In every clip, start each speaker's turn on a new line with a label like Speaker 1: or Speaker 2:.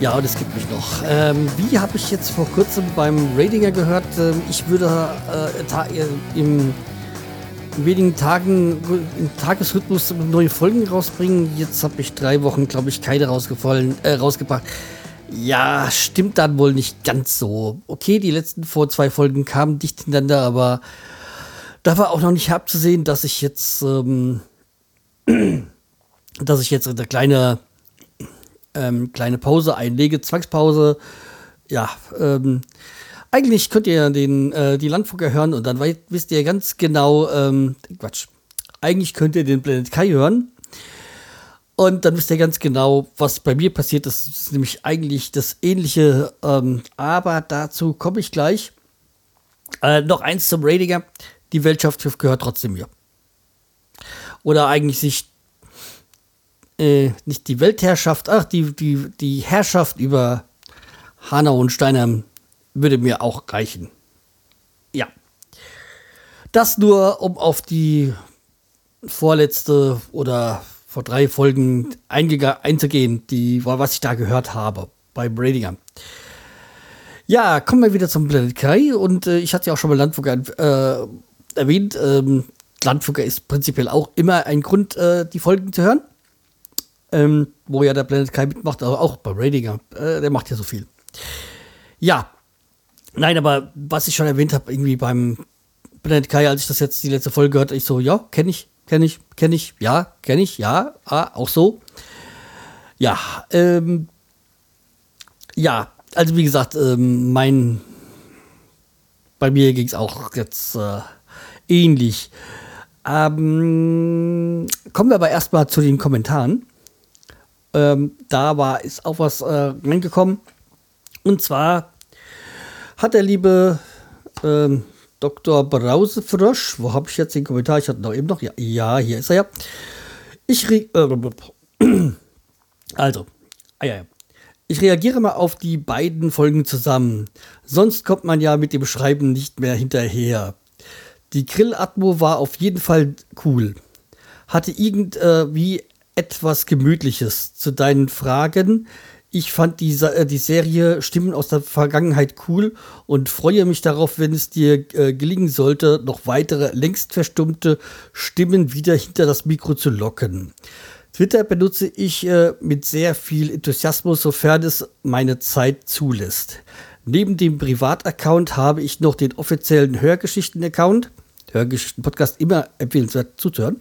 Speaker 1: Ja, und es gibt mich noch. Ähm, wie habe ich jetzt vor kurzem beim Ratinger gehört, äh, ich würde äh, im in wenigen Tagen im Tagesrhythmus neue Folgen rausbringen. Jetzt habe ich drei Wochen, glaube ich, keine rausgefallen, äh, rausgebracht. Ja, stimmt dann wohl nicht ganz so. Okay, die letzten vor zwei Folgen kamen dicht hintereinander, aber da war auch noch nicht abzusehen, dass ich jetzt, ähm, dass ich jetzt eine kleine, ähm, kleine Pause einlege, Zwangspause. Ja, ähm, eigentlich könnt ihr den, äh, die Landfunker hören und dann wisst ihr ganz genau, ähm, Quatsch. Eigentlich könnt ihr den Planet Kai hören. Und dann wisst ihr ganz genau, was bei mir passiert ist. Das ist nämlich eigentlich das Ähnliche. Ähm, aber dazu komme ich gleich. Äh, noch eins zum Ratinger. Die Weltschaft gehört trotzdem mir. Oder eigentlich sich äh, nicht die Weltherrschaft, ach, die, die, die Herrschaft über Hanau und Steiner würde mir auch reichen. Ja. Das nur, um auf die vorletzte oder vor drei Folgen einzugehen, die, was ich da gehört habe bei Bradinger. Ja, kommen wir wieder zum Planet Kai und äh, ich hatte ja auch schon mal Landfucker äh, erwähnt. Ähm, Landfucker ist prinzipiell auch immer ein Grund, äh, die Folgen zu hören. Ähm, wo ja der Planet Kai mitmacht, aber auch bei Radinger. Äh, der macht ja so viel. Ja, Nein, aber was ich schon erwähnt habe, irgendwie beim Planet Kai, als ich das jetzt die letzte Folge gehört, ich so, ja, kenne ich, kenne ich, kenne ich, ja, kenne ich, ja, ah, auch so. Ja, ähm, ja, also wie gesagt, ähm, mein, bei mir ging es auch jetzt äh, ähnlich. Ähm, kommen wir aber erstmal zu den Kommentaren. Ähm, da war, ist auch was äh, reingekommen. Und zwar hat der liebe ähm, Dr. Brausefrosch, wo habe ich jetzt den Kommentar? Ich hatte noch eben noch, ja, ja hier ist er ja. Ich re äh, also, ah, ja, ja. Ich reagiere mal auf die beiden Folgen zusammen. Sonst kommt man ja mit dem Schreiben nicht mehr hinterher. Die Grill-Atmo war auf jeden Fall cool. Hatte irgendwie etwas Gemütliches. Zu deinen Fragen. Ich fand die, äh, die Serie Stimmen aus der Vergangenheit cool und freue mich darauf, wenn es dir äh, gelingen sollte, noch weitere längst verstummte Stimmen wieder hinter das Mikro zu locken. Twitter benutze ich äh, mit sehr viel Enthusiasmus, sofern es meine Zeit zulässt. Neben dem Privataccount habe ich noch den offiziellen Hörgeschichten-Account. Hörgeschichten-Podcast immer empfehlenswert zuzuhören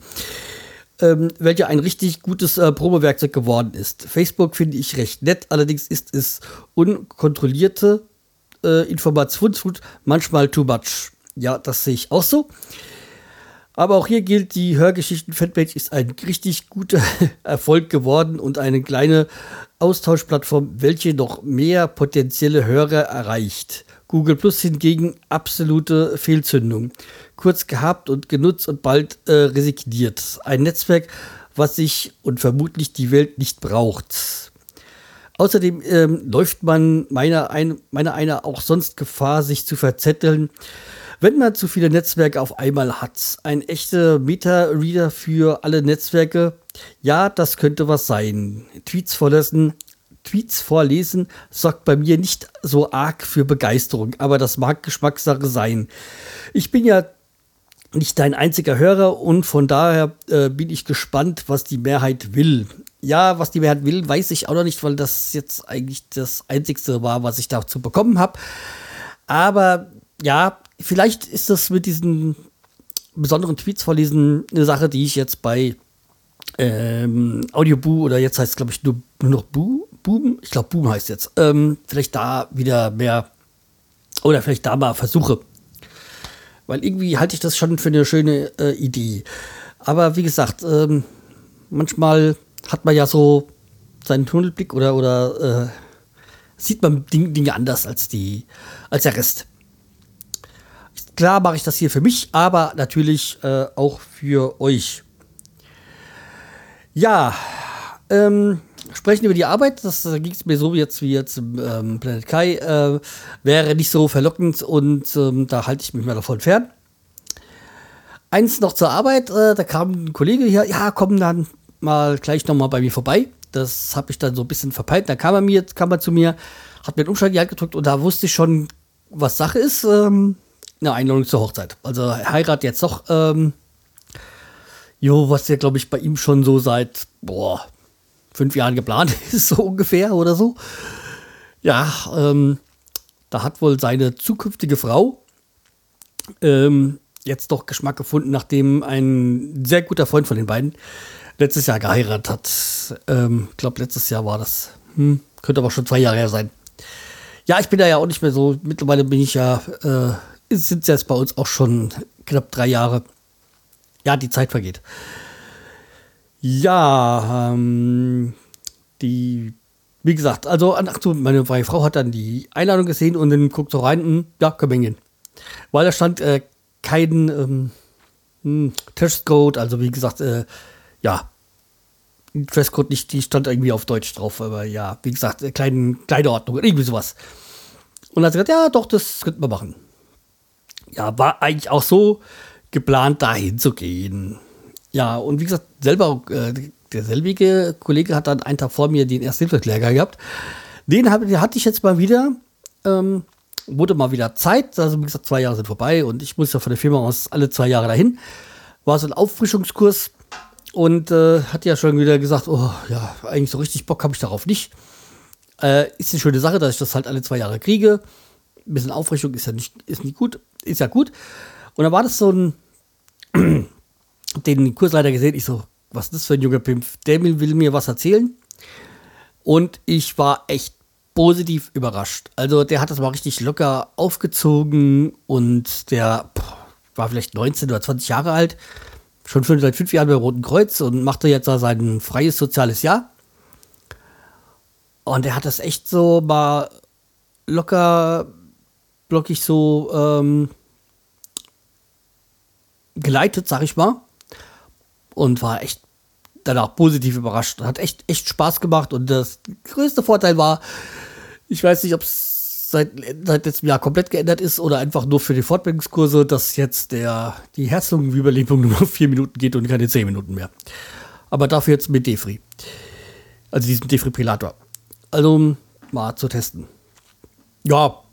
Speaker 1: ähm, welcher ein richtig gutes äh, Probewerkzeug geworden ist. Facebook finde ich recht nett, allerdings ist es unkontrollierte äh, Informationsflut manchmal too much. Ja, das sehe ich auch so. Aber auch hier gilt, die Hörgeschichten-Fanpage ist ein richtig guter Erfolg geworden und eine kleine Austauschplattform, welche noch mehr potenzielle Hörer erreicht. Google Plus hingegen absolute Fehlzündung. Kurz gehabt und genutzt und bald äh, resigniert. Ein Netzwerk, was sich und vermutlich die Welt nicht braucht. Außerdem ähm, läuft man meiner, ein, meiner einer auch sonst Gefahr, sich zu verzetteln, wenn man zu viele Netzwerke auf einmal hat. Ein echter Meta-Reader für alle Netzwerke, ja, das könnte was sein. Tweets vorlesen, Tweets vorlesen sorgt bei mir nicht so arg für Begeisterung, aber das mag Geschmackssache sein. Ich bin ja nicht dein einziger Hörer und von daher äh, bin ich gespannt, was die Mehrheit will. Ja, was die Mehrheit will, weiß ich auch noch nicht, weil das jetzt eigentlich das Einzigste war, was ich dazu bekommen habe. Aber ja, vielleicht ist das mit diesen besonderen Tweets vorlesen eine Sache, die ich jetzt bei ähm, Audioboo oder jetzt heißt es, glaube ich, nur, nur noch Boo Buben, ich glaube Buben heißt jetzt, ähm, vielleicht da wieder mehr oder vielleicht da mal versuche. Weil irgendwie halte ich das schon für eine schöne äh, Idee. Aber wie gesagt, ähm, manchmal hat man ja so seinen Tunnelblick oder, oder äh, sieht man Dinge anders als, die, als der Rest. klar mache ich das hier für mich, aber natürlich äh, auch für euch. Ja, ähm, sprechen über die Arbeit, das da ging es mir so jetzt wie jetzt im ähm, Planet Kai, äh, wäre nicht so verlockend und ähm, da halte ich mich mal davon fern. Eins noch zur Arbeit, äh, da kam ein Kollege hier, ja, komm dann mal gleich nochmal bei mir vorbei. Das habe ich dann so ein bisschen verpeilt. Dann kam er mir, kam er zu mir, hat mir den Umschlag in die Hand gedrückt und da wusste ich schon, was Sache ist. Ähm, eine Einladung zur Hochzeit. Also Heirat jetzt doch, ähm, jo, was ja, glaube ich, bei ihm schon so seit, boah, fünf Jahren geplant ist, so ungefähr oder so. Ja, ähm, da hat wohl seine zukünftige Frau ähm, jetzt doch Geschmack gefunden, nachdem ein sehr guter Freund von den beiden letztes Jahr geheiratet hat. Ähm, ich glaube, letztes Jahr war das. Hm, könnte aber schon zwei Jahre her sein. Ja, ich bin da ja auch nicht mehr so. Mittlerweile bin ich ja, äh, sind es jetzt bei uns auch schon knapp drei Jahre. Ja, die Zeit vergeht. Ja, ähm, die, wie gesagt, also, ach so, meine Frau hat dann die Einladung gesehen und dann guckt so rein, hm, ja, können wir hingehen. Weil da stand äh, kein ähm, hm, Testcode, also wie gesagt, äh, ja, Dresscode nicht, die stand irgendwie auf Deutsch drauf, aber ja, wie gesagt, äh, kleine, kleine Ordnung, irgendwie sowas. Und dann hat sie gesagt, ja, doch, das könnten wir machen. Ja, war eigentlich auch so geplant, dahin zu gehen. Ja, und wie gesagt, selber, äh, der selbige Kollege hat dann einen Tag vor mir den Ersthilfelehrgang gehabt. Den, hab, den hatte ich jetzt mal wieder. Ähm, wurde mal wieder Zeit. Also, wie gesagt, zwei Jahre sind vorbei und ich muss ja von der Firma aus alle zwei Jahre dahin. War so ein Auffrischungskurs und äh, hat ja schon wieder gesagt: Oh, ja, eigentlich so richtig Bock habe ich darauf nicht. Äh, ist eine schöne Sache, dass ich das halt alle zwei Jahre kriege. Ein bisschen Auffrischung ist ja nicht, ist nicht gut, ist ja gut. Und dann war das so ein den Kursleiter gesehen. Ich so, was ist das für ein junger Pimp? Der will mir was erzählen. Und ich war echt positiv überrascht. Also der hat das mal richtig locker aufgezogen und der pff, war vielleicht 19 oder 20 Jahre alt, schon seit fünf Jahren beim Roten Kreuz und machte jetzt da sein freies soziales Jahr. Und er hat das echt so mal locker, blockig so ähm, geleitet, sag ich mal und war echt danach positiv überrascht. Hat echt, echt Spaß gemacht und das größte Vorteil war, ich weiß nicht, ob es seit, seit letztem Jahr komplett geändert ist oder einfach nur für die Fortbildungskurse, dass jetzt der, die Herzlungenüberlebung nur vier Minuten geht und keine zehn Minuten mehr. Aber dafür jetzt mit Defri. Also diesem Defibrillator. Also mal zu testen. Ja,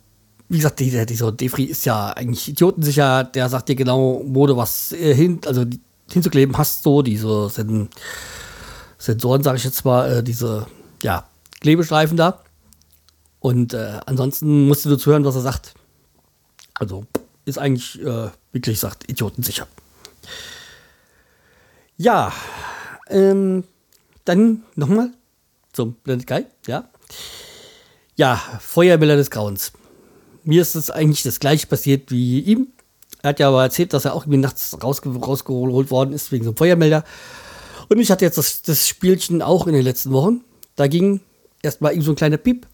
Speaker 1: wie gesagt, dieser, dieser Defri ist ja eigentlich idiotensicher. Der sagt dir genau, wo du was äh, hin, also die, hinzukleben hast, so diese Sen Sensoren, sage ich jetzt mal, äh, diese ja, Klebestreifen da. Und äh, ansonsten musst du zuhören, was er sagt. Also ist eigentlich äh, wirklich, sagt, idiotensicher. Ja, ähm, dann nochmal zum Planet Guy, ja. Ja, Feuerbilder des Grauens. Mir ist es eigentlich das gleiche passiert wie ihm. Er hat ja aber erzählt, dass er auch irgendwie nachts rausge rausgeholt worden ist wegen so einem Feuermelder. Und ich hatte jetzt das, das Spielchen auch in den letzten Wochen. Da ging erstmal so ein kleiner Piep,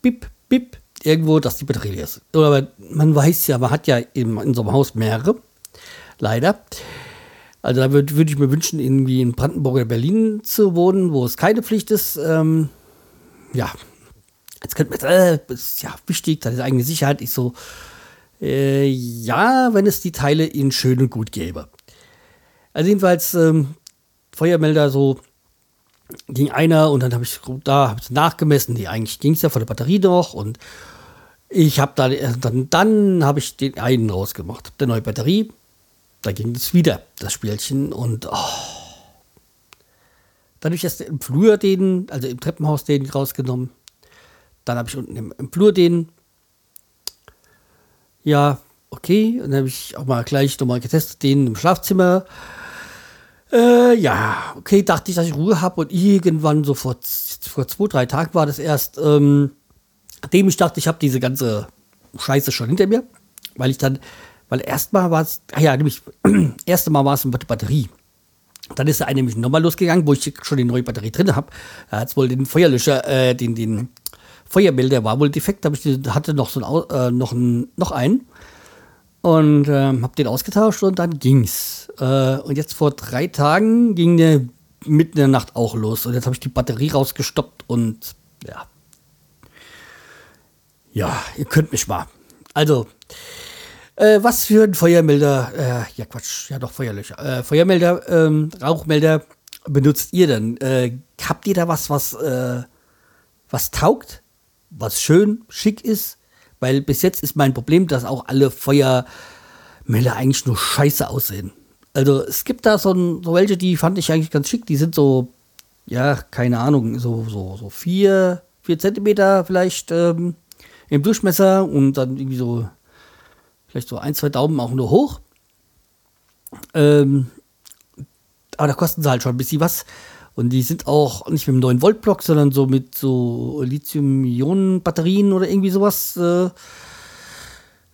Speaker 1: Piep, Piep, irgendwo, dass die Batterie leer ist. Aber man weiß ja, man hat ja in, in so einem Haus mehrere. Leider. Also da würde würd ich mir wünschen, irgendwie in Brandenburg oder Berlin zu wohnen, wo es keine Pflicht ist. Ähm, ja, jetzt könnte man, äh, ist ja wichtig, da ist eigene Sicherheit. Ich so, äh, ja, wenn es die Teile in schön und gut gäbe. Also jedenfalls ähm, Feuermelder so ging einer und dann habe ich da hab ich nachgemessen. Nee, eigentlich ging es ja von der Batterie noch und ich habe da dann dann habe ich den einen rausgemacht, der neue Batterie. Da ging es wieder das Spielchen und oh. dann habe ich erst im Flur den, also im Treppenhaus den rausgenommen. Dann habe ich unten im, im Flur den ja, okay. Und dann habe ich auch mal gleich nochmal getestet, den im Schlafzimmer. Äh, ja, okay, dachte ich, dass ich Ruhe habe und irgendwann so vor, vor zwei, drei Tagen war das erst, ähm, nachdem ich dachte, ich habe diese ganze Scheiße schon hinter mir, weil ich dann, weil erstmal war es, ah ja, nämlich, erste Mal war es eine Batterie. Dann ist der eine nämlich nochmal losgegangen, wo ich schon die neue Batterie drin habe. Er hat wohl den Feuerlöscher, äh, den, den Feuermelder war wohl defekt, aber ich hatte noch so ein, äh, noch, ein, noch einen. Und ähm, habe den ausgetauscht und dann ging's. Äh, und jetzt vor drei Tagen ging der mitten in der Nacht auch los. Und jetzt habe ich die Batterie rausgestoppt und ja. Ja, ihr könnt mich mal. Also, äh, was für ein Feuermelder, äh, ja Quatsch, ja doch Feuerlöcher, äh, Feuermelder, ähm, Rauchmelder benutzt ihr denn? Äh, habt ihr da was, was, äh, was taugt? Was schön, schick ist? Weil bis jetzt ist mein Problem, dass auch alle Feuermelder eigentlich nur scheiße aussehen. Also es gibt da so, ein, so welche, die fand ich eigentlich ganz schick. Die sind so, ja, keine Ahnung, so, so, so vier, vier Zentimeter vielleicht ähm, im Durchmesser und dann irgendwie so, vielleicht so ein, zwei Daumen auch nur hoch. Ähm, aber da kosten sie halt schon ein bisschen was. Und die sind auch nicht mit einem 9-Volt-Block, sondern so mit so Lithium-Ionen-Batterien oder irgendwie sowas. Äh,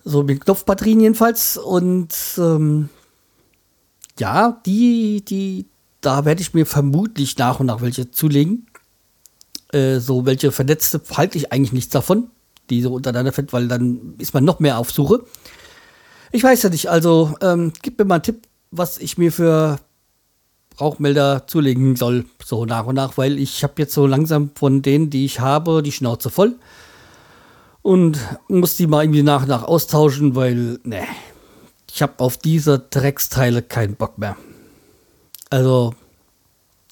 Speaker 1: so mit Knopfbatterien jedenfalls. Und ähm, ja, die, die, da werde ich mir vermutlich nach und nach welche zulegen. Äh, so welche vernetzte halte ich eigentlich nichts davon, die so untereinander fällt, weil dann ist man noch mehr auf Suche. Ich weiß ja nicht, also ähm, gib mir mal einen Tipp, was ich mir für Rauchmelder zulegen soll, so nach und nach, weil ich habe jetzt so langsam von denen, die ich habe, die Schnauze voll und muss die mal irgendwie nach und nach austauschen, weil, ne, ich habe auf diese Drecksteile keinen Bock mehr. Also,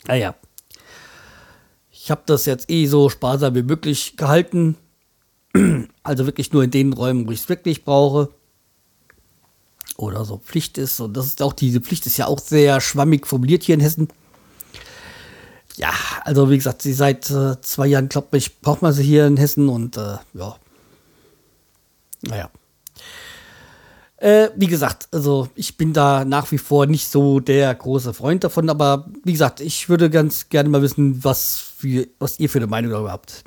Speaker 1: naja. Ich habe das jetzt eh so sparsam wie möglich gehalten. Also wirklich nur in den Räumen, wo ich es wirklich brauche. Oder so Pflicht ist. Und das ist auch, diese Pflicht ist ja auch sehr schwammig formuliert hier in Hessen. Ja, also wie gesagt, sie seit äh, zwei Jahren, glaube ich, braucht man sie hier in Hessen und äh, ja. Naja. Äh, wie gesagt, also ich bin da nach wie vor nicht so der große Freund davon, aber wie gesagt, ich würde ganz gerne mal wissen, was, für, was ihr für eine Meinung darüber habt.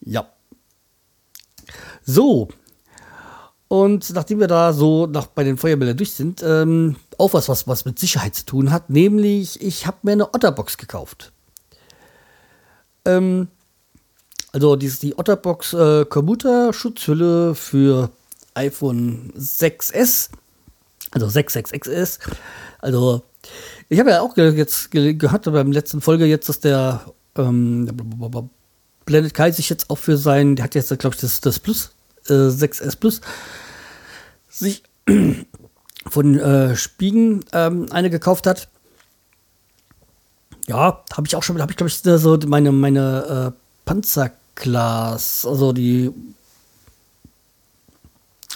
Speaker 1: Ja. So. Und nachdem wir da so noch bei den Feuermeldern durch sind, ähm, auch was, was, was mit Sicherheit zu tun hat, nämlich ich habe mir eine Otterbox gekauft. Ähm, also die, die Otterbox äh, Commuter-Schutzhülle für iPhone 6S, also 66XS. Also ich habe ja auch jetzt gehört beim letzten Folge jetzt, dass der ähm, Planet Kai sich jetzt auch für sein, der hat jetzt glaube ich das, das Plus, äh, 6S Plus, sich von äh, Spiegen ähm, eine gekauft hat. Ja, habe ich auch schon, habe ich glaube ich so meine meine äh, Panzerglas, also die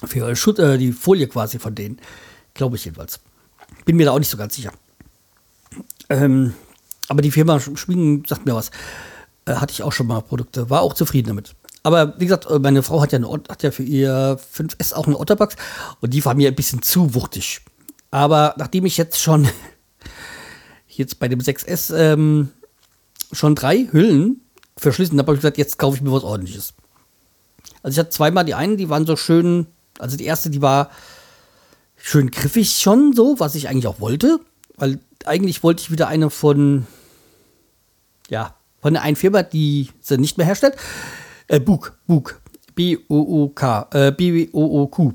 Speaker 1: für äh, die Folie quasi von denen. Glaube ich jedenfalls. Bin mir da auch nicht so ganz sicher. Ähm, aber die Firma Schwingen sagt mir was. Äh, hatte ich auch schon mal Produkte. War auch zufrieden damit. Aber wie gesagt, äh, meine Frau hat ja, eine, hat ja für ihr 5S auch eine Otterbox und die war mir ein bisschen zu wuchtig. Aber nachdem ich jetzt schon jetzt bei dem 6S ähm, schon drei Hüllen verschlissen habe, habe ich gesagt, jetzt kaufe ich mir was ordentliches. Also ich hatte zweimal die einen, die waren so schön also die erste, die war schön griffig schon so, was ich eigentlich auch wollte. Weil eigentlich wollte ich wieder eine von, ja, von einer Firma, die sie nicht mehr herstellt. Äh, Bug, Bug. B-O-O-K, äh, B-O-O-Q.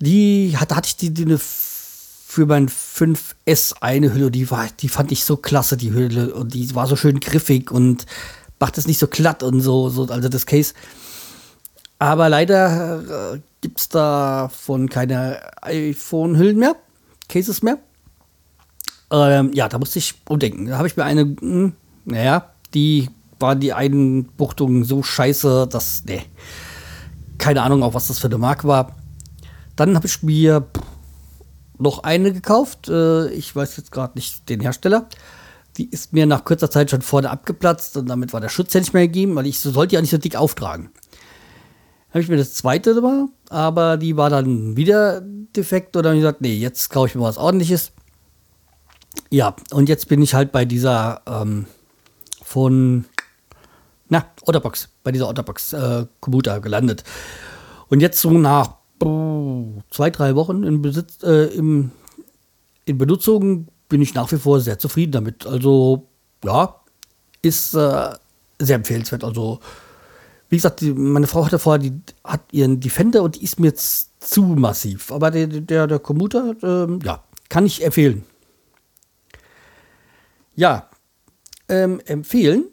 Speaker 1: Die hatte, hatte ich die, die eine für mein 5S eine Hülle, die war, die fand ich so klasse, die Hülle. Und die war so schön griffig und macht es nicht so glatt und so, so also das Case. Aber leider äh, gibt es davon keine iPhone-Hüllen mehr, Cases mehr. Ähm, ja, da musste ich umdenken. Da habe ich mir eine, mh, hm, naja, die war die Einbuchtung so scheiße, dass, ne, keine Ahnung auch, was das für eine Marke war. Dann habe ich mir noch eine gekauft. Äh, ich weiß jetzt gerade nicht den Hersteller. Die ist mir nach kurzer Zeit schon vorne abgeplatzt und damit war der Schutz ja nicht mehr gegeben, weil ich so sollte ja nicht so dick auftragen habe ich mir das zweite gemacht, aber die war dann wieder defekt oder ich gesagt, nee, jetzt kaufe ich mir was ordentliches. Ja, und jetzt bin ich halt bei dieser ähm, von, na, Otterbox, bei dieser Otterbox äh, Computer gelandet. Und jetzt so nach zwei, drei Wochen in, Besitz, äh, im, in Benutzung bin ich nach wie vor sehr zufrieden damit. Also, ja, ist äh, sehr empfehlenswert. Also, wie gesagt, die, meine Frau hatte vorher, die hat ihren Defender und die ist mir jetzt zu massiv. Aber der, der, der Commuter, ähm, ja, kann ich empfehlen. Ja, ähm, empfehlen.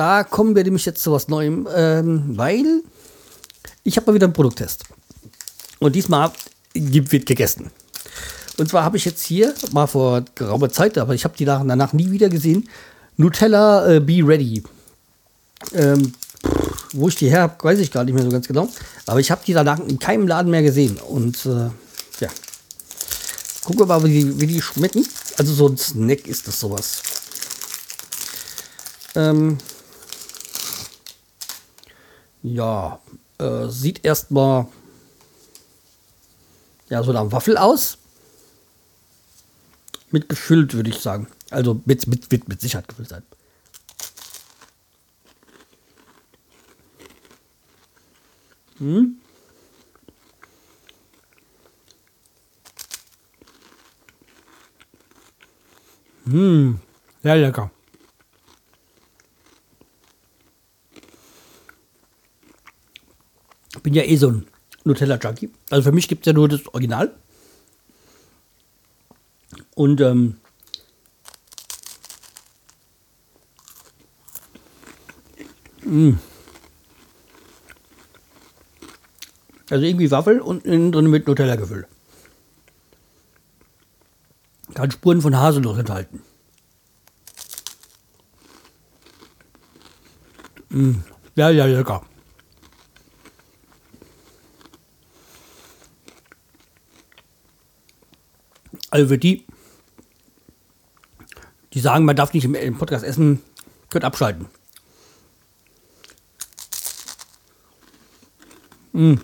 Speaker 1: Da kommen wir nämlich jetzt zu was Neuem, ähm, weil ich habe mal wieder einen Produkttest. Und diesmal wird gegessen. Und zwar habe ich jetzt hier mal vor geraumer Zeit, aber ich habe die danach nie wieder gesehen, Nutella äh, Be Ready. Ähm, wo ich die her habe, weiß ich gar nicht mehr so ganz genau. Aber ich habe die danach in keinem Laden mehr gesehen. Und äh, ja. Gucken wir mal, wie die, wie die schmecken. Also so ein Snack ist das sowas. Ähm, ja, äh, sieht erstmal ja so nach Waffel aus. Mit gefüllt, würde ich sagen. Also mit, mit, mit, mit Sicherheit gefüllt sein. Hm? Hm, sehr lecker. Bin ja eh so ein Nutella-Junkie. Also für mich gibt es ja nur das Original. Und ähm, mh. Also irgendwie Waffel und innen drin mit Nutella gefüllt. Kann Spuren von Haselnuss enthalten. Mm. Ja, ja, lecker. Also für die, die sagen, man darf nicht im Podcast essen, könnt abschalten. Mm.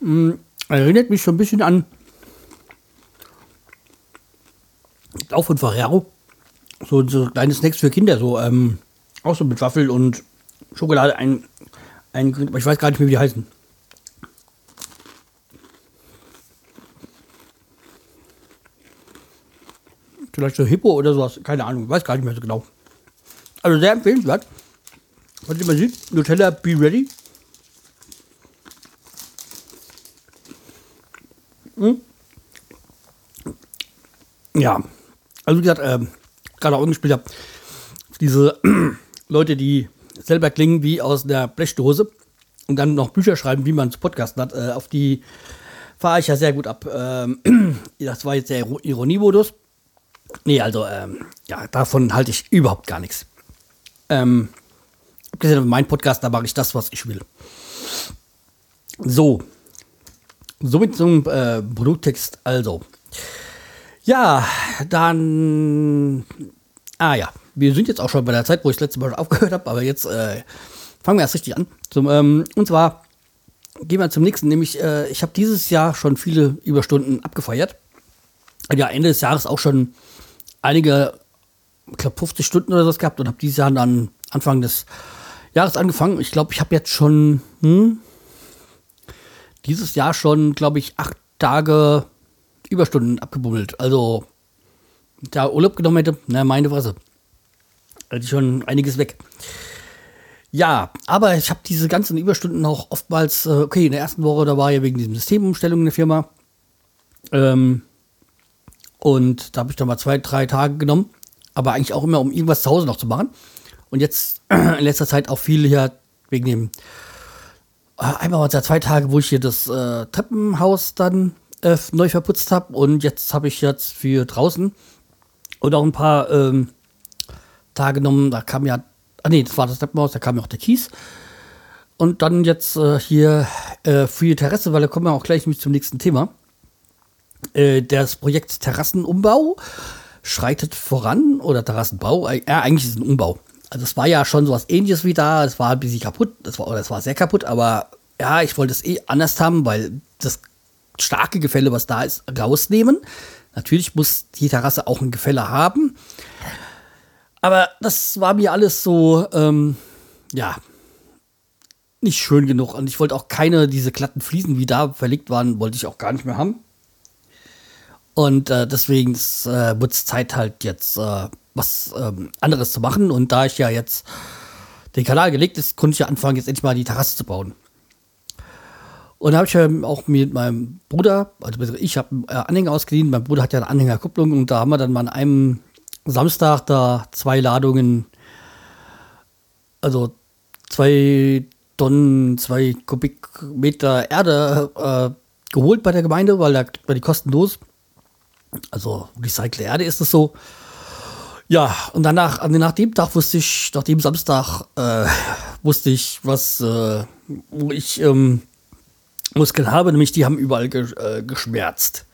Speaker 1: Mm, erinnert mich schon ein bisschen an auch von Ferrero. So, so kleine Snacks für Kinder, so ähm, auch so mit Waffel und Schokolade, ein, ein, ich weiß gar nicht mehr, wie die heißen. Vielleicht so Hippo oder sowas, keine Ahnung, weiß gar nicht mehr so genau. Also sehr empfehlenswert. Was man sieht, Nutella Be Ready. Hm? Ja, also wie gesagt, äh, gerade auch gespielt habe, diese Leute, die selber klingen wie aus einer Blechdose und dann noch Bücher schreiben, wie man zu podcasten hat, äh, auf die fahre ich ja sehr gut ab. Ähm, das war jetzt der Ironiemodus. Nee, also, ähm, ja, davon halte ich überhaupt gar nichts. Ähm, abgesehen von Podcast, da mache ich das, was ich will. So, Somit zum äh, Produkttext also. Ja, dann. Ah ja, wir sind jetzt auch schon bei der Zeit, wo ich das letzte Mal aufgehört habe, aber jetzt äh, fangen wir erst richtig an. Zum, ähm, und zwar gehen wir zum nächsten, nämlich äh, ich habe dieses Jahr schon viele Überstunden abgefeiert. Ja, Ende des Jahres auch schon einige, ich glaube 50 Stunden oder so gehabt und habe dieses Jahr dann Anfang des Jahres angefangen. Ich glaube, ich habe jetzt schon hm, dieses Jahr schon, glaube ich, acht Tage Überstunden abgebummelt. Also, da Urlaub genommen hätte, na, meine Fresse. Ich schon einiges weg. Ja, aber ich habe diese ganzen Überstunden auch oftmals, äh, okay, in der ersten Woche, da war ja wegen diesem Systemumstellung in der Firma. Ähm, und da habe ich dann mal zwei, drei Tage genommen. Aber eigentlich auch immer, um irgendwas zu Hause noch zu machen. Und jetzt in letzter Zeit auch viel hier wegen dem äh, einmal war es ja zwei Tage, wo ich hier das äh, Treppenhaus dann äh, neu verputzt habe und jetzt habe ich jetzt für draußen und auch ein paar ähm, Tage genommen, da kam ja, ah nee, das war das Treppenhaus, da kam ja auch der Kies. Und dann jetzt äh, hier äh, für die Terrasse, weil da kommen wir auch gleich zum nächsten Thema. Äh, das Projekt Terrassenumbau schreitet voran oder Terrassenbau, äh, eigentlich ist es ein Umbau. Also es war ja schon sowas ähnliches wie da, es war ein bisschen kaputt, das war, das war sehr kaputt, aber ja, ich wollte es eh anders haben, weil das starke Gefälle, was da ist, rausnehmen. Natürlich muss die Terrasse auch ein Gefälle haben. Aber das war mir alles so, ähm, ja, nicht schön genug. Und ich wollte auch keine, diese glatten Fliesen, wie da verlegt waren, wollte ich auch gar nicht mehr haben. Und äh, deswegen äh, wird es Zeit halt jetzt äh, was ähm, anderes zu machen. Und da ich ja jetzt den Kanal gelegt ist, konnte ich ja anfangen, jetzt endlich mal die Terrasse zu bauen. Und da habe ich ja auch mit meinem Bruder, also ich habe einen Anhänger ausgeliehen, mein Bruder hat ja eine Anhängerkupplung und da haben wir dann mal an einem Samstag da zwei Ladungen, also zwei Tonnen, zwei Kubikmeter Erde äh, geholt bei der Gemeinde, weil da man die kostenlos. Also recycelte Erde ist es so. Ja, und danach, nach dem Tag wusste ich, nach dem Samstag, äh, wusste ich, was, äh, wo ich ähm, Muskeln habe, nämlich die haben überall ge äh, geschmerzt.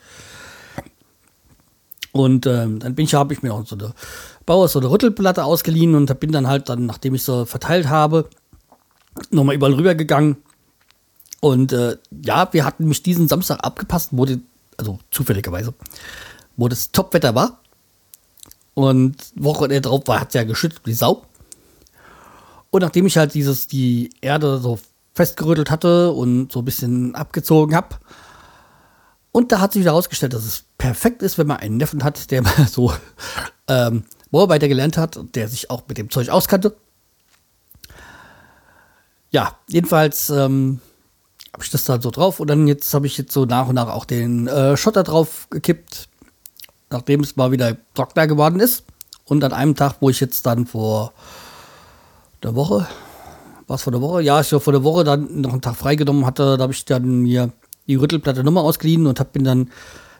Speaker 1: Und ähm, dann bin ich, habe ich mir auch so eine Bauer so eine Rüttelplatte ausgeliehen und bin dann halt dann, nachdem ich so verteilt habe, nochmal überall rübergegangen. Und äh, ja, wir hatten mich diesen Samstag abgepasst, die, also zufälligerweise, wo das Topwetter war. Und Woche drauf war, hat es ja geschüttet wie Sau. Und nachdem ich halt dieses, die Erde so festgerüttelt hatte und so ein bisschen abgezogen habe, und da hat sich wieder herausgestellt, dass es perfekt ist, wenn man einen Neffen hat, der mal so ähm, Bauarbeiter gelernt hat und der sich auch mit dem Zeug auskannte. Ja, jedenfalls ähm, habe ich das dann so drauf und dann jetzt habe ich jetzt so nach und nach auch den äh, Schotter drauf gekippt, nachdem es mal wieder trockener geworden ist. Und an einem Tag, wo ich jetzt dann vor der Woche, was vor der Woche? Ja, ich habe vor der Woche dann noch einen Tag freigenommen hatte, da habe ich dann mir die Rüttelplatte Nummer ausgeliehen und habe bin dann,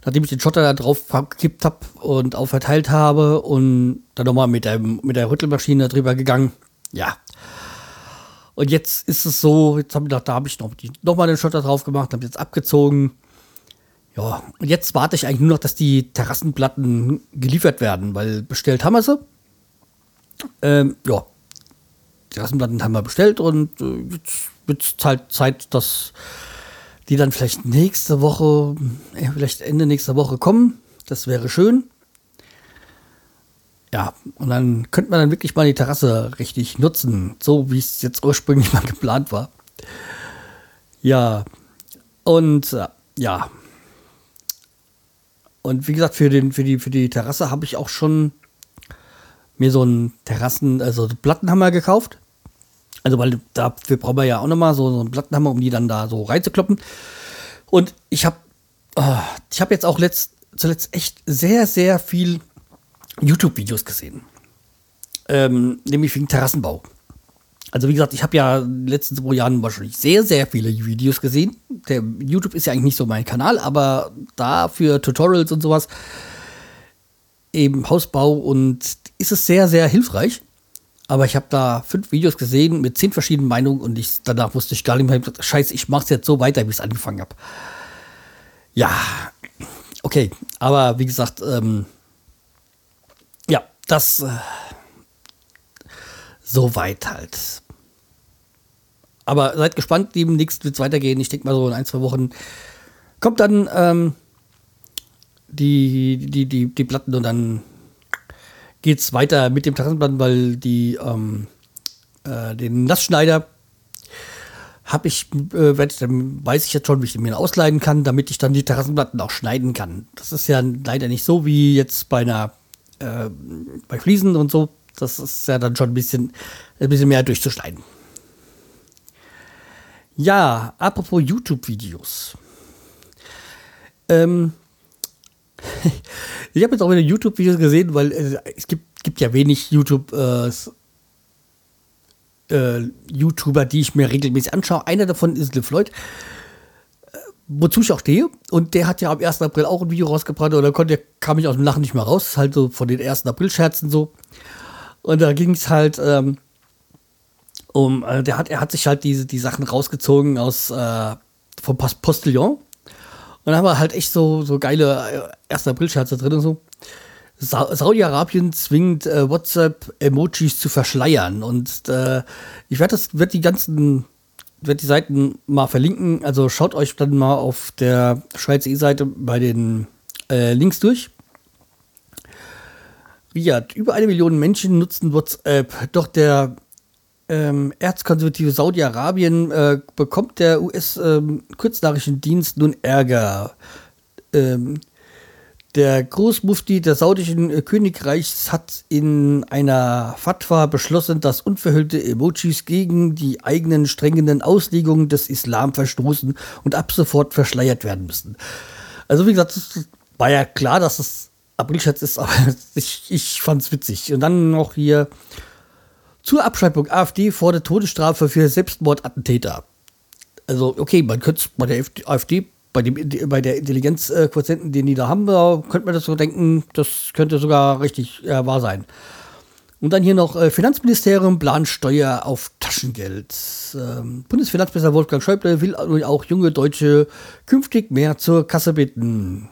Speaker 1: nachdem ich den Schotter da drauf gekippt habe und auch verteilt habe und dann nochmal mit der, mit der Rüttelmaschine drüber gegangen. Ja, und jetzt ist es so, jetzt habe ich gedacht, da habe ich noch, noch mal den Schotter drauf gemacht, habe jetzt abgezogen. Ja, und jetzt warte ich eigentlich nur noch, dass die Terrassenplatten geliefert werden, weil bestellt haben wir sie. Ähm, ja, Terrassenplatten haben wir bestellt und äh, jetzt wird es halt Zeit, dass die dann vielleicht nächste Woche, äh, vielleicht Ende nächster Woche kommen. Das wäre schön. Ja, und dann könnte man dann wirklich mal die Terrasse richtig nutzen, so wie es jetzt ursprünglich mal geplant war. Ja, und äh, ja. Und wie gesagt, für, den, für, die, für die Terrasse habe ich auch schon mir so einen Terrassen, also Plattenhammer gekauft. Also, weil dafür brauchen wir ja auch nochmal so, so einen Plattenhammer, um die dann da so reinzukloppen. Und ich habe äh, ich habe jetzt auch letzt, zuletzt echt sehr, sehr viel YouTube-Videos gesehen. Ähm, nämlich wegen Terrassenbau. Also wie gesagt, ich habe ja in den letzten zwei Jahren wahrscheinlich sehr, sehr viele Videos gesehen. Der YouTube ist ja eigentlich nicht so mein Kanal, aber da für Tutorials und sowas, eben Hausbau und ist es sehr, sehr hilfreich. Aber ich habe da fünf Videos gesehen mit zehn verschiedenen Meinungen und ich, danach wusste ich gar nicht mehr, scheiße, ich mache es jetzt so weiter, wie ich es angefangen habe. Ja, okay, aber wie gesagt, ähm, das äh, soweit halt. Aber seid gespannt, demnächst wird es weitergehen. Ich denke mal so in ein, zwei Wochen kommt dann ähm, die, die, die, die Platten und dann geht es weiter mit dem Terrassenplatten, weil die ähm, äh, den Nassschneider habe ich, äh, dann weiß ich jetzt schon, wie ich den mir ausleihen kann, damit ich dann die Terrassenplatten auch schneiden kann. Das ist ja leider nicht so wie jetzt bei einer äh, bei Fliesen und so, das ist ja dann schon ein bisschen, ein bisschen mehr durchzuschneiden. Ja, apropos YouTube-Videos. Ähm, ich habe jetzt auch wieder YouTube-Videos gesehen, weil äh, es gibt, gibt ja wenig YouTube, äh, äh, YouTuber, die ich mir regelmäßig anschaue. Einer davon ist LeFloid wozu ich auch stehe. Und der hat ja am 1. April auch ein Video rausgebracht da konnte, kam ich aus dem Lachen nicht mehr raus. Halt so von den 1. April-Scherzen so. Und da ging es halt ähm, um, äh, der hat, er hat sich halt diese, die Sachen rausgezogen aus äh, vom Postillon. Und da haben wir halt echt so, so geile äh, 1. April-Scherze drin und so. Sa Saudi-Arabien zwingt äh, WhatsApp-Emojis zu verschleiern. Und äh, ich werde das, wird die ganzen werde die Seiten mal verlinken. Also schaut euch dann mal auf der Schweizer E-Seite bei den äh, Links durch. Ja, über eine Million Menschen nutzen WhatsApp. Doch der ähm, erzkonservative Saudi-Arabien äh, bekommt der US-Kurznachrichtendienst ähm, nun Ärger. Ähm, Der Großmufti des saudischen äh, Königreichs hat in einer Fatwa beschlossen, dass unverhüllte Emojis gegen die eigenen strengen Auslegungen des Islam verstoßen und ab sofort verschleiert werden müssen. Also wie gesagt, es war ja klar, dass es Aprilscherz ist, aber ich, ich fand es witzig. Und dann noch hier zur Abschreibung AfD fordert Todesstrafe für Selbstmordattentäter. Also okay, man könnte es bei der AfD bei, dem, bei der Intelligenzquotienten, den die da haben, da könnte man das so denken, das könnte sogar richtig äh, wahr sein. Und dann hier noch äh, Finanzministerium plant Steuer auf Taschengeld. Ähm, Bundesfinanzminister Wolfgang Schäuble will auch junge Deutsche künftig mehr zur Kasse bitten.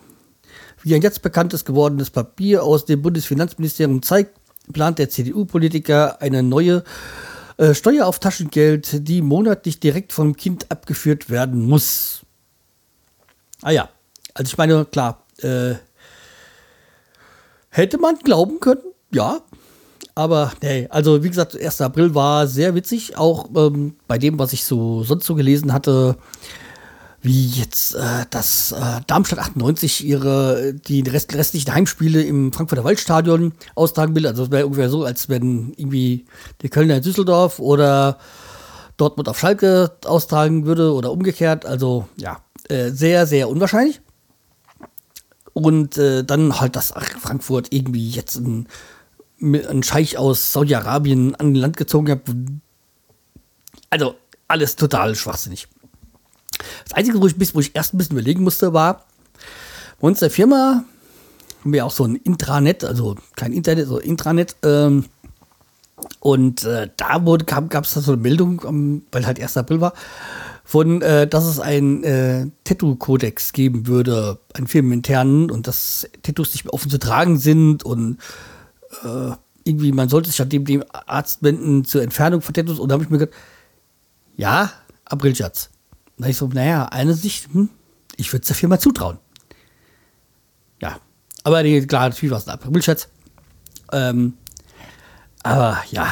Speaker 1: Wie ein jetzt bekanntes gewordenes Papier aus dem Bundesfinanzministerium zeigt, plant der CDU-Politiker eine neue äh, Steuer auf Taschengeld, die monatlich direkt vom Kind abgeführt werden muss. Ah ja, also ich meine, klar, äh, hätte man glauben können, ja. Aber nee, also wie gesagt, 1. April war sehr witzig, auch ähm, bei dem, was ich so sonst so gelesen hatte, wie jetzt äh, das äh, Darmstadt 98 ihre die rest, restlichen Heimspiele im Frankfurter Waldstadion austragen will. Also es wäre ungefähr so, als wenn irgendwie die Kölner in Düsseldorf oder Dortmund auf Schalke austragen würde oder umgekehrt. Also ja, äh, sehr, sehr unwahrscheinlich. Und äh, dann halt, dass Frankfurt irgendwie jetzt ein, ein Scheich aus Saudi-Arabien an Land gezogen hat. Also alles total schwachsinnig. Das Einzige, wo ich, wo ich erst ein bisschen überlegen musste, war, bei uns der Firma haben wir auch so ein Intranet, also kein Internet, so Intranet. Ähm, und äh, da gab es so eine Meldung, weil halt 1. April war, von, äh, dass es ein äh, Tattoo-Kodex geben würde, einen firmeninternen, und dass Tattoos nicht mehr offen zu tragen sind und äh, irgendwie, man sollte sich an dem, dem Arzt wenden zur Entfernung von Tattoos. Und da habe ich mir gedacht, ja, Aprilscherz. Da ich so, naja, eine Sicht, hm, ich würde es der Firma zutrauen. Ja, aber nee, klar, natürlich war es ein Aprilscherz. Ähm, aber ja,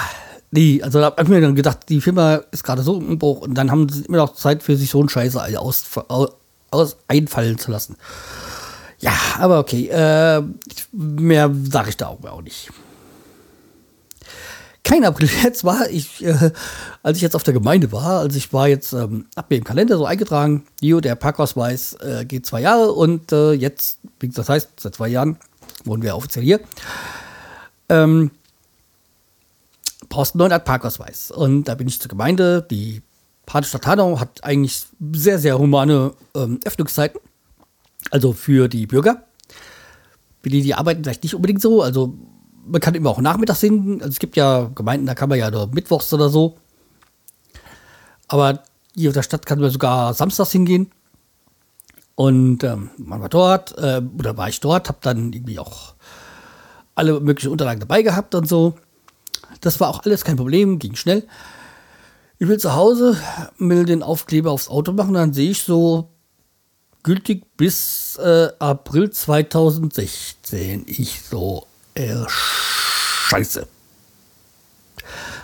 Speaker 1: Nee, also da hab ich mir dann gedacht, die Firma ist gerade so im Umbruch und dann haben sie immer noch Zeit für sich so einen Scheiße aus, aus, einfallen zu lassen. Ja, aber okay, äh, mehr sage ich da auch, auch nicht. Kein April jetzt war ich, äh, als ich jetzt auf der Gemeinde war, also ich war jetzt, ähm, hab mir im Kalender so eingetragen, Jo, der Parkausweis äh, geht zwei Jahre und äh, jetzt, wie das heißt, seit zwei Jahren wohnen wir offiziell hier. Ähm, brauchst einen neuen Parkausweis. Und da bin ich zur Gemeinde. Die Patenstadt Hanau hat eigentlich sehr, sehr humane ähm, Öffnungszeiten. Also für die Bürger. Die, die arbeiten vielleicht nicht unbedingt so. Also man kann immer auch nachmittags hin. Also es gibt ja Gemeinden, da kann man ja nur mittwochs oder so. Aber hier auf der Stadt kann man sogar samstags hingehen. Und ähm, man war dort, äh, oder war ich dort, habe dann irgendwie auch alle möglichen Unterlagen dabei gehabt und so. Das war auch alles kein Problem, ging schnell. Ich will zu Hause, will den Aufkleber aufs Auto machen, dann sehe ich so gültig bis äh, April 2016. Ich so, äh, scheiße.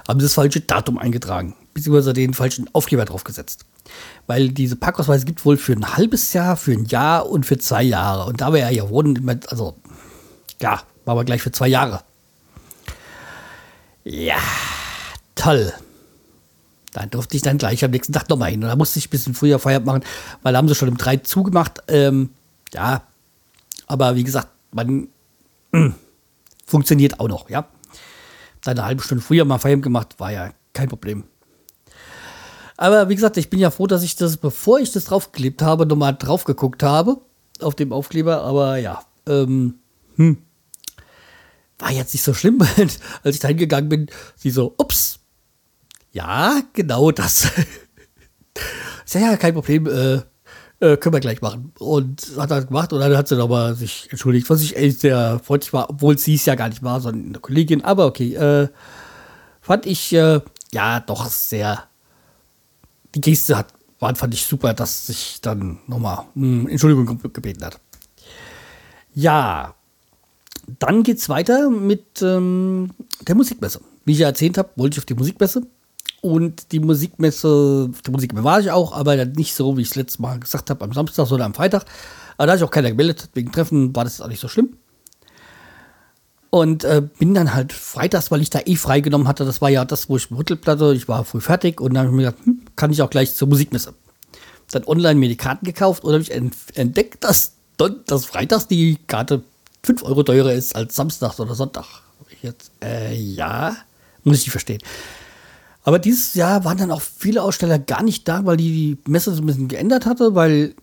Speaker 1: Haben das falsche Datum eingetragen, beziehungsweise den falschen Aufkleber draufgesetzt. Weil diese Parkausweise gibt wohl für ein halbes Jahr, für ein Jahr und für zwei Jahre. Und da wir ja hier wohnen, also ja, war aber gleich für zwei Jahre. Ja, toll. Da durfte ich dann gleich am nächsten Tag nochmal hin. Und da musste ich ein bisschen früher Feierabend machen, weil da haben sie schon um drei zugemacht. Ähm, ja, aber wie gesagt, man mh, funktioniert auch noch, ja. Da eine halbe Stunde früher mal Feierabend gemacht, war ja kein Problem. Aber wie gesagt, ich bin ja froh, dass ich das, bevor ich das draufgeklebt habe, nochmal drauf geguckt habe auf dem Aufkleber. Aber ja, ähm, hm war jetzt nicht so schlimm, als ich da hingegangen bin. Sie so, ups, ja, genau das. ja, ja, kein Problem, äh, äh, können wir gleich machen. Und hat er gemacht und dann hat sie nochmal sich entschuldigt, was ich echt sehr freundlich war, obwohl sie es ja gar nicht war, sondern eine Kollegin. Aber okay, äh, fand ich, äh, ja, doch sehr, die Geste hat, fand ich super, dass sich dann nochmal hm, Entschuldigung gebeten hat. Ja, dann geht es weiter mit ähm, der Musikmesse. Wie ich ja erzählt habe, wollte ich auf die Musikmesse. Und die Musikmesse, die Musikmesse war ich auch, aber nicht so, wie ich es letztes Mal gesagt habe, am Samstag, sondern am Freitag. Aber da hat sich auch keiner gemeldet, wegen Treffen war das auch nicht so schlimm. Und äh, bin dann halt freitags, weil ich da eh freigenommen hatte, das war ja das, wo ich Rüttelplatte, ich war früh fertig und dann habe ich mir gedacht, hm, kann ich auch gleich zur Musikmesse. Dann online mir die Karten gekauft und habe ich entdeckt, dass, dass freitags die Karte 5 Euro teurer ist als Samstag oder Sonntag. Ich jetzt, äh, ja, muss ich nicht verstehen. Aber dieses Jahr waren dann auch viele Aussteller gar nicht da, weil die, die Messe so ein bisschen geändert hatte, weil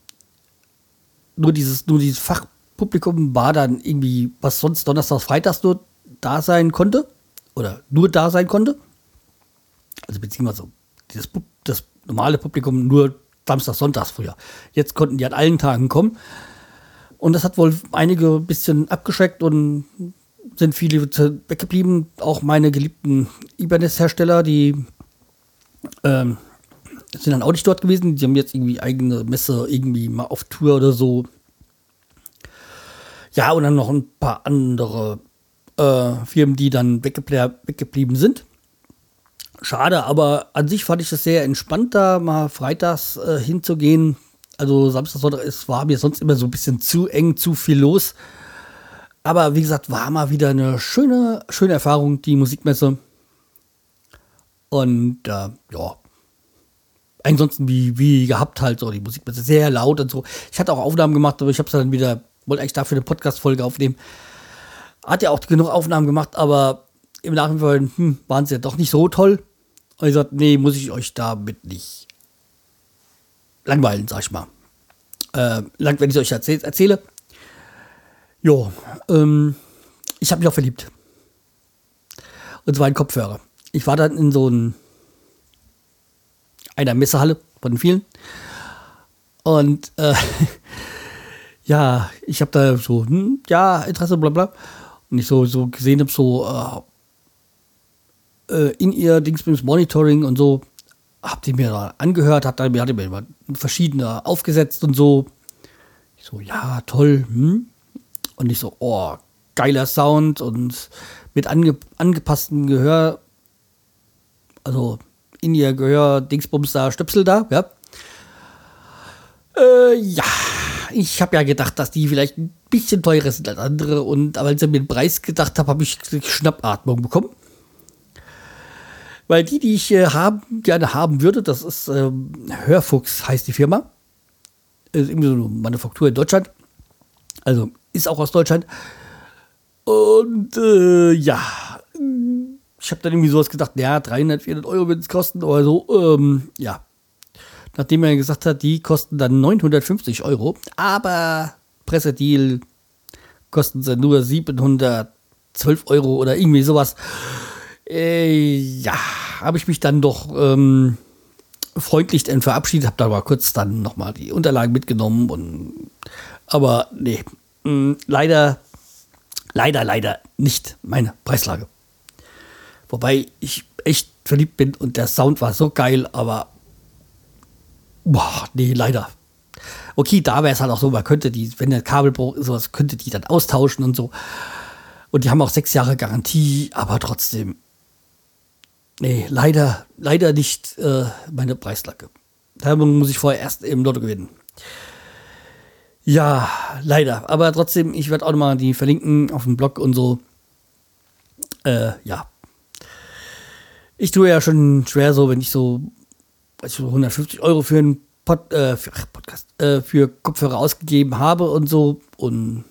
Speaker 1: nur dieses, nur dieses Fach Publikum war dann irgendwie, was sonst donnerstags, freitags nur da sein konnte oder nur da sein konnte. Also beziehungsweise dieses, das normale Publikum nur Samstag, Sonntags früher. Jetzt konnten die an allen Tagen kommen. Und das hat wohl einige ein bisschen abgeschreckt und sind viele weggeblieben. Auch meine geliebten Ibanez-Hersteller, die ähm, sind dann auch nicht dort gewesen. Die haben jetzt irgendwie eigene Messe irgendwie mal auf Tour oder so ja, und dann noch ein paar andere äh, Firmen, die dann weggeblieben sind. Schade, aber an sich fand ich es sehr entspannt, da mal freitags äh, hinzugehen. Also Samstag, Sonntag, es war mir sonst immer so ein bisschen zu eng, zu viel los. Aber wie gesagt, war mal wieder eine schöne, schöne Erfahrung, die Musikmesse. Und äh, ja, ansonsten wie, wie gehabt halt so die Musikmesse, sehr laut und so. Ich hatte auch Aufnahmen gemacht, aber ich habe es dann wieder wollte eigentlich dafür eine Podcast-Folge aufnehmen. Hat ja auch genug Aufnahmen gemacht, aber im Nachhinein hm, waren sie ja doch nicht so toll. Und ich sagte, nee, muss ich euch damit nicht langweilen, sag ich mal. Äh, lang, wenn ich euch erzähl erzähle. Jo, ähm, ich habe mich auch verliebt. Und zwar in Kopfhörer. Ich war dann in so ein, einer Messehalle von vielen. Und äh, ja, ich habe da so, hm, ja, Interesse, bla bla. Und ich so, so gesehen habe, so äh, äh, in ihr Dingsbums Monitoring und so, habt ihr mir da angehört, hat dann, hatte mir verschiedene aufgesetzt und so. Ich so, ja, toll, hm? Und ich so, oh, geiler Sound und mit ange angepasstem Gehör, also in ihr Gehör, Dingsbums da, Stöpsel da, ja. Äh, ja, ich habe ja gedacht, dass die vielleicht ein bisschen teurer sind als andere. Und aber als ich mir den Preis gedacht habe, habe ich Schnappatmung bekommen. Weil die, die ich äh, haben, gerne haben würde, das ist ähm, Hörfuchs, heißt die Firma. Ist irgendwie so eine Manufaktur in Deutschland. Also ist auch aus Deutschland. Und äh, ja, ich habe dann irgendwie sowas gedacht, ja, 300, 400 Euro wird es kosten oder so. Ähm, ja, nachdem er gesagt hat, die kosten dann 950 Euro, aber Pressedeal kosten sie nur 712 Euro oder irgendwie sowas. Äh, ja, habe ich mich dann doch ähm, freundlich verabschiedet, habe da mal kurz dann nochmal die Unterlagen mitgenommen und aber nee, mh, mm, leider, leider, leider nicht meine Preislage. Wobei ich echt verliebt bin und der Sound war so geil, aber Boah, nee, leider. Okay, da wäre es halt auch so, man könnte die, wenn der Kabelbruch sowas, könnte die dann austauschen und so. Und die haben auch sechs Jahre Garantie, aber trotzdem. Nee, leider, leider nicht äh, meine Preislacke. Da muss ich vorher erst im Lotto gewinnen. Ja, leider. Aber trotzdem, ich werde auch nochmal die verlinken auf dem Blog und so. Äh, ja. Ich tue ja schon schwer so, wenn ich so also 150 Euro für einen Pod, äh, für, ach, Podcast, äh, für Kopfhörer ausgegeben habe und so. Und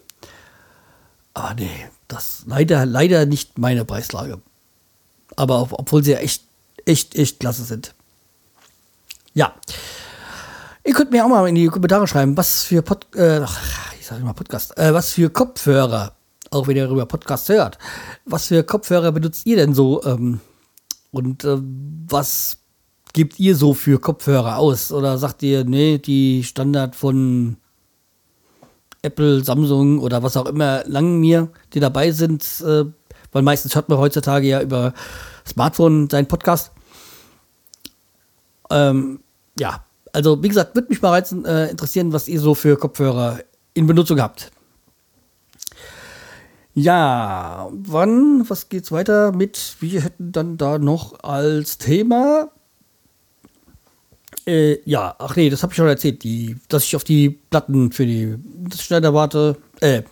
Speaker 1: aber nee, das leider, leider nicht meine Preislage. Aber obwohl sie ja echt, echt, echt klasse sind. Ja. Ihr könnt mir auch mal in die Kommentare schreiben, was für Pod, äh, ich sage immer Podcast, äh, was für Kopfhörer, auch wenn ihr darüber Podcast hört, was für Kopfhörer benutzt ihr denn so? Ähm, und äh, was gebt ihr so für Kopfhörer aus? Oder sagt ihr, nee, die Standard von Apple, Samsung oder was auch immer langen mir, die dabei sind, äh, weil meistens hört man heutzutage ja über Smartphone seinen Podcast. Ähm, ja, also wie gesagt, würde mich mal reizen, äh, interessieren, was ihr so für Kopfhörer in Benutzung habt. Ja, wann, was geht's weiter mit? Wir hätten dann da noch als Thema Äh, ja, ach nee, das habe ich schon erzählt, die, dass ich auf die Platten für die Schneider warte, äh,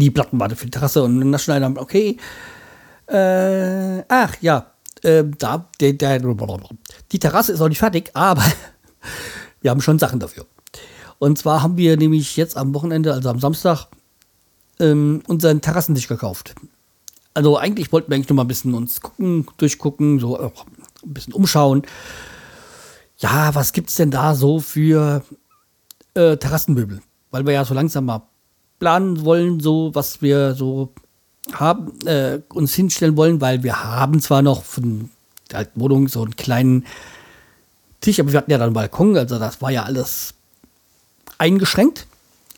Speaker 1: die Platten warte für die Terrasse und dann Schneider, okay. Äh, ach ja, äh, da, der, der, die Terrasse ist noch nicht fertig, aber wir haben schon Sachen dafür. Und zwar haben wir nämlich jetzt am Wochenende, also am Samstag, ähm, unseren Terrassentisch gekauft. Also eigentlich wollten wir eigentlich nur mal ein bisschen uns gucken, durchgucken, so äh, ein bisschen umschauen. Ja, was gibt es denn da so für äh, Terrassenmöbel? Weil wir ja so langsam mal planen wollen, so was wir so haben, äh, uns hinstellen wollen, weil wir haben zwar noch von der alten Wohnung so einen kleinen Tisch, aber wir hatten ja dann einen Balkon, also das war ja alles eingeschränkt.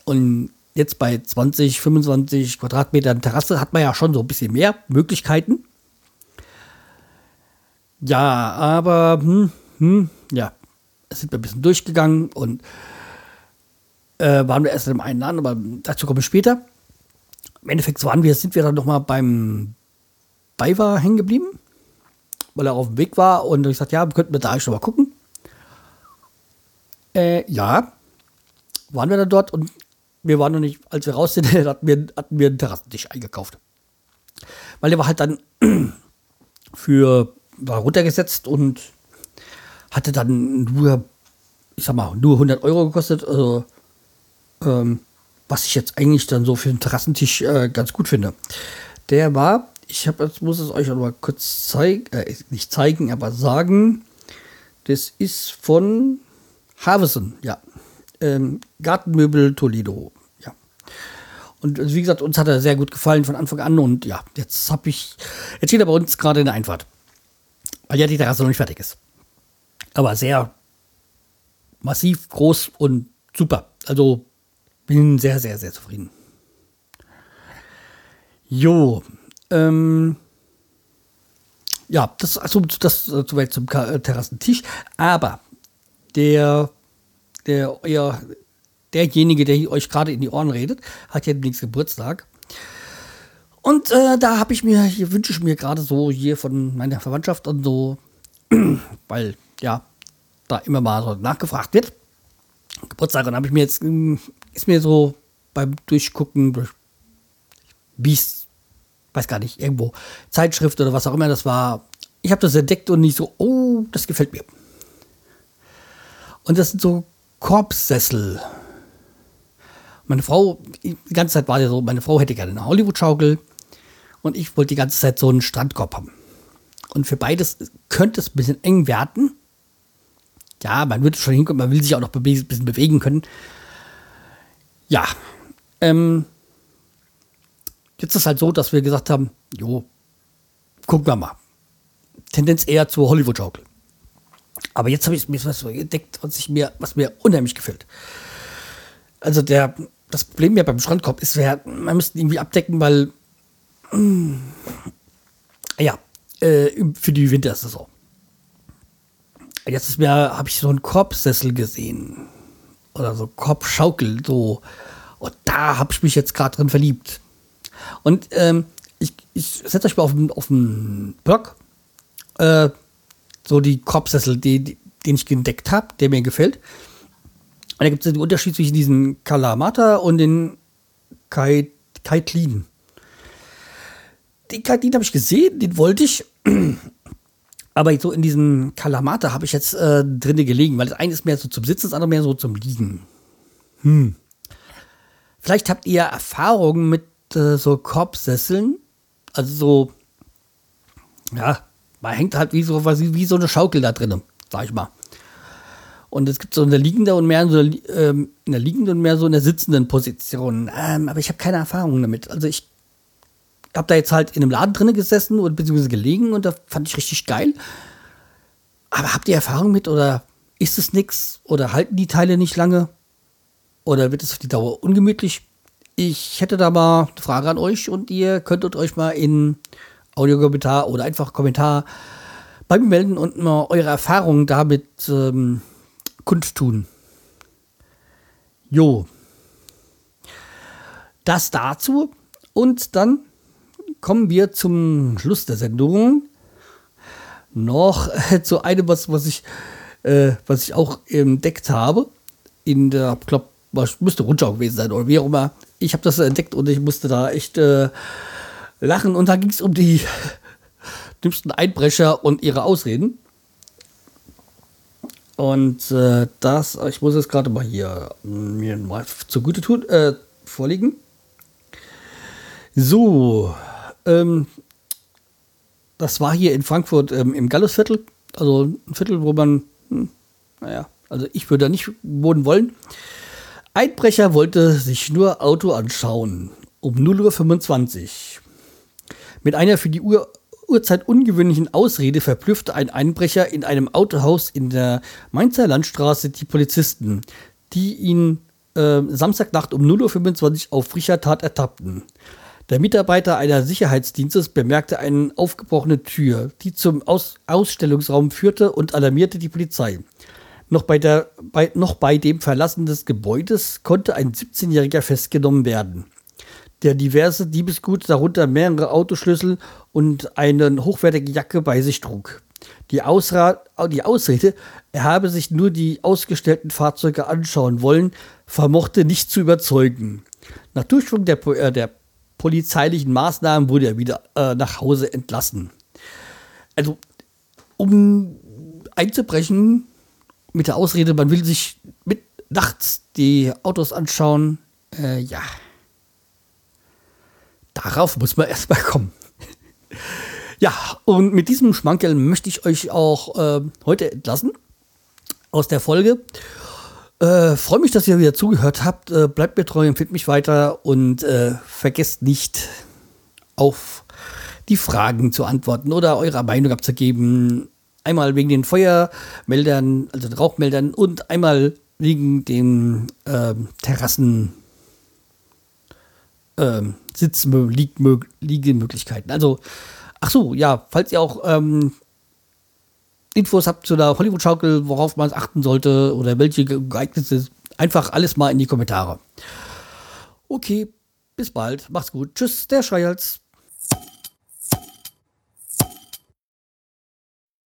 Speaker 1: Und jetzt bei 20, 25 Quadratmetern Terrasse hat man ja schon so ein bisschen mehr Möglichkeiten. Ja, aber hm, hm, ja, es sind wir ein bisschen durchgegangen und äh, waren wir erst im einen Laden, aber dazu kommen wir später. Im Endeffekt waren wir, sind wir dann nochmal beim Beiwa hängen geblieben, weil er auf dem Weg war und ich gesagt, ja, könnten wir da schon mal gucken. Äh, ja, waren wir dann dort und wir waren noch nicht, als wir raus sind, hatten wir, hatten wir einen Terrassentisch eingekauft. Weil der war halt dann für, war runtergesetzt und hatte dann nur, ich sag mal, nur 100 Euro gekostet. Also, ähm, was ich jetzt eigentlich dann so für einen Terrassentisch äh, ganz gut finde. Der war, ich habe jetzt muss es euch mal kurz zeigen, äh, nicht zeigen, aber sagen, das ist von Havesen, ja ähm, Gartenmöbel Toledo. Ja. Und also wie gesagt, uns hat er sehr gut gefallen von Anfang an. Und ja, jetzt habe ich, jetzt steht er bei uns gerade in der Einfahrt. Weil ja die Terrasse noch nicht fertig ist. Aber sehr massiv, groß und super. Also bin sehr, sehr, sehr zufrieden. Jo, ähm, ja, das, also das äh, soweit zum Terrassentisch. Aber der der euer, derjenige, der euch gerade in die Ohren redet, hat ja demnächst Geburtstag. Und äh, da habe ich mir, hier wünsche ich mir gerade so hier von meiner Verwandtschaft und so, weil ja, da immer mal so nachgefragt wird. Geburtstag, und habe ich mir jetzt, hm, ist mir so beim Durchgucken, durch Biest, weiß gar nicht, irgendwo, Zeitschrift oder was auch immer das war, ich habe das entdeckt und nicht so, oh, das gefällt mir. Und das sind so Korbsessel. Meine Frau, die ganze Zeit war ja so, meine Frau hätte gerne eine Hollywood-Schaukel und ich wollte die ganze Zeit so einen Strandkorb haben. Und für beides könnte es ein bisschen eng werden. Ja, man würde schon hinkommen, man will sich auch noch ein bisschen bewegen können. Ja, ähm, jetzt ist es halt so, dass wir gesagt haben, jo, gucken wir mal. Tendenz eher zur Hollywood-Schaukel. Aber jetzt habe ich mir was entdeckt, was, ich mir, was mir unheimlich gefällt. Also der, das Problem ja beim Strandkorb ist, wir, man müsste ihn irgendwie abdecken, weil mh, mm, ja, äh, für die Wintersaison. Jetzt habe ich so einen Korbsessel gesehen. Oder so Korbschaukel, so. Und da habe ich mich jetzt gerade drin verliebt. Und ähm, ich, ich setze euch mal auf den, auf den Blog. Äh, so die Korbsessel, die, die, den ich entdeckt habe, der mir gefällt. Und da gibt es den Unterschied zwischen diesen Kalamata und den Kai, Kaitlin. Den Kaitlin habe ich gesehen, den wollte ich. Aber so in diesem Kalamata habe ich jetzt äh, drinne gelegen, weil das eine ist mehr so zum Sitzen, das andere mehr so zum Liegen. Hm. Vielleicht habt ihr Erfahrungen mit äh, so Korbsesseln. Also so, ja, man hängt halt wie so, wie so eine Schaukel da drin, sag ich mal. Und es gibt so eine liegende und mehr so ähm, in der liegenden und mehr so in der sitzenden Position. Ähm, aber ich habe keine Erfahrung damit. Also ich habe da jetzt halt in einem Laden drin gesessen und beziehungsweise gelegen und da fand ich richtig geil. Aber habt ihr Erfahrung mit oder ist es nix oder halten die Teile nicht lange oder wird es auf die Dauer ungemütlich? Ich hätte da mal eine Frage an euch und ihr könntet euch mal in Audiokommentar oder einfach Kommentar bei mir melden und mal eure Erfahrungen damit ähm, kundtun. Jo. Das dazu. Und dann kommen wir zum Schluss der Sendung noch äh, zu einem, was, was ich äh, was ich auch entdeckt habe. In der, ich glaube, müsste Rundschau gewesen sein oder wie auch immer. Ich habe das entdeckt und ich musste da echt äh, lachen. Und da ging es um die dümmsten Einbrecher und ihre Ausreden. Und äh, das, ich muss es gerade mal hier mir mal zugute tun, äh, vorliegen. So, ähm, das war hier in Frankfurt ähm, im Gallusviertel, also ein Viertel, wo man, hm, naja, also ich würde da nicht wohnen wollen. Einbrecher wollte sich nur Auto anschauen, um 0.25 Uhr. Mit einer für die Uhr Uhrzeit ungewöhnlichen Ausrede verblüffte ein Einbrecher in einem Autohaus in der Mainzer Landstraße die Polizisten, die ihn äh, Samstagnacht um 0.25 Uhr auf frischer Tat ertappten. Der Mitarbeiter einer Sicherheitsdienstes bemerkte eine aufgebrochene Tür, die zum Aus Ausstellungsraum führte und alarmierte die Polizei. Noch bei, der, bei, noch bei dem Verlassen des Gebäudes konnte ein 17-Jähriger festgenommen werden der diverse Diebesgut, darunter mehrere Autoschlüssel und eine hochwertige Jacke bei sich trug. Die, Ausra die Ausrede, er habe sich nur die ausgestellten Fahrzeuge anschauen wollen, vermochte nicht zu überzeugen. Nach Durchführung der, äh, der polizeilichen Maßnahmen wurde er wieder äh, nach Hause entlassen. Also, um einzubrechen mit der Ausrede, man will sich mit nachts die Autos anschauen, äh, ja. Darauf muss man erstmal kommen. ja, und mit diesem Schmankerl möchte ich euch auch äh, heute entlassen aus der Folge. Äh, Freue mich, dass ihr wieder zugehört habt. Äh, bleibt mir treu, empfiehlt mich weiter und äh, vergesst nicht auf die Fragen zu antworten oder eure Meinung abzugeben. Einmal wegen den Feuermeldern, also den Rauchmeldern und einmal wegen den ähm, Terrassen ähm, Sitzmöglichkeiten. Also, ach so, ja, falls ihr auch ähm, Infos habt zu der Hollywood-Schaukel, worauf man achten sollte oder welche geeignet sind, einfach alles mal in die Kommentare. Okay, bis bald, macht's gut. Tschüss, der Schreihals.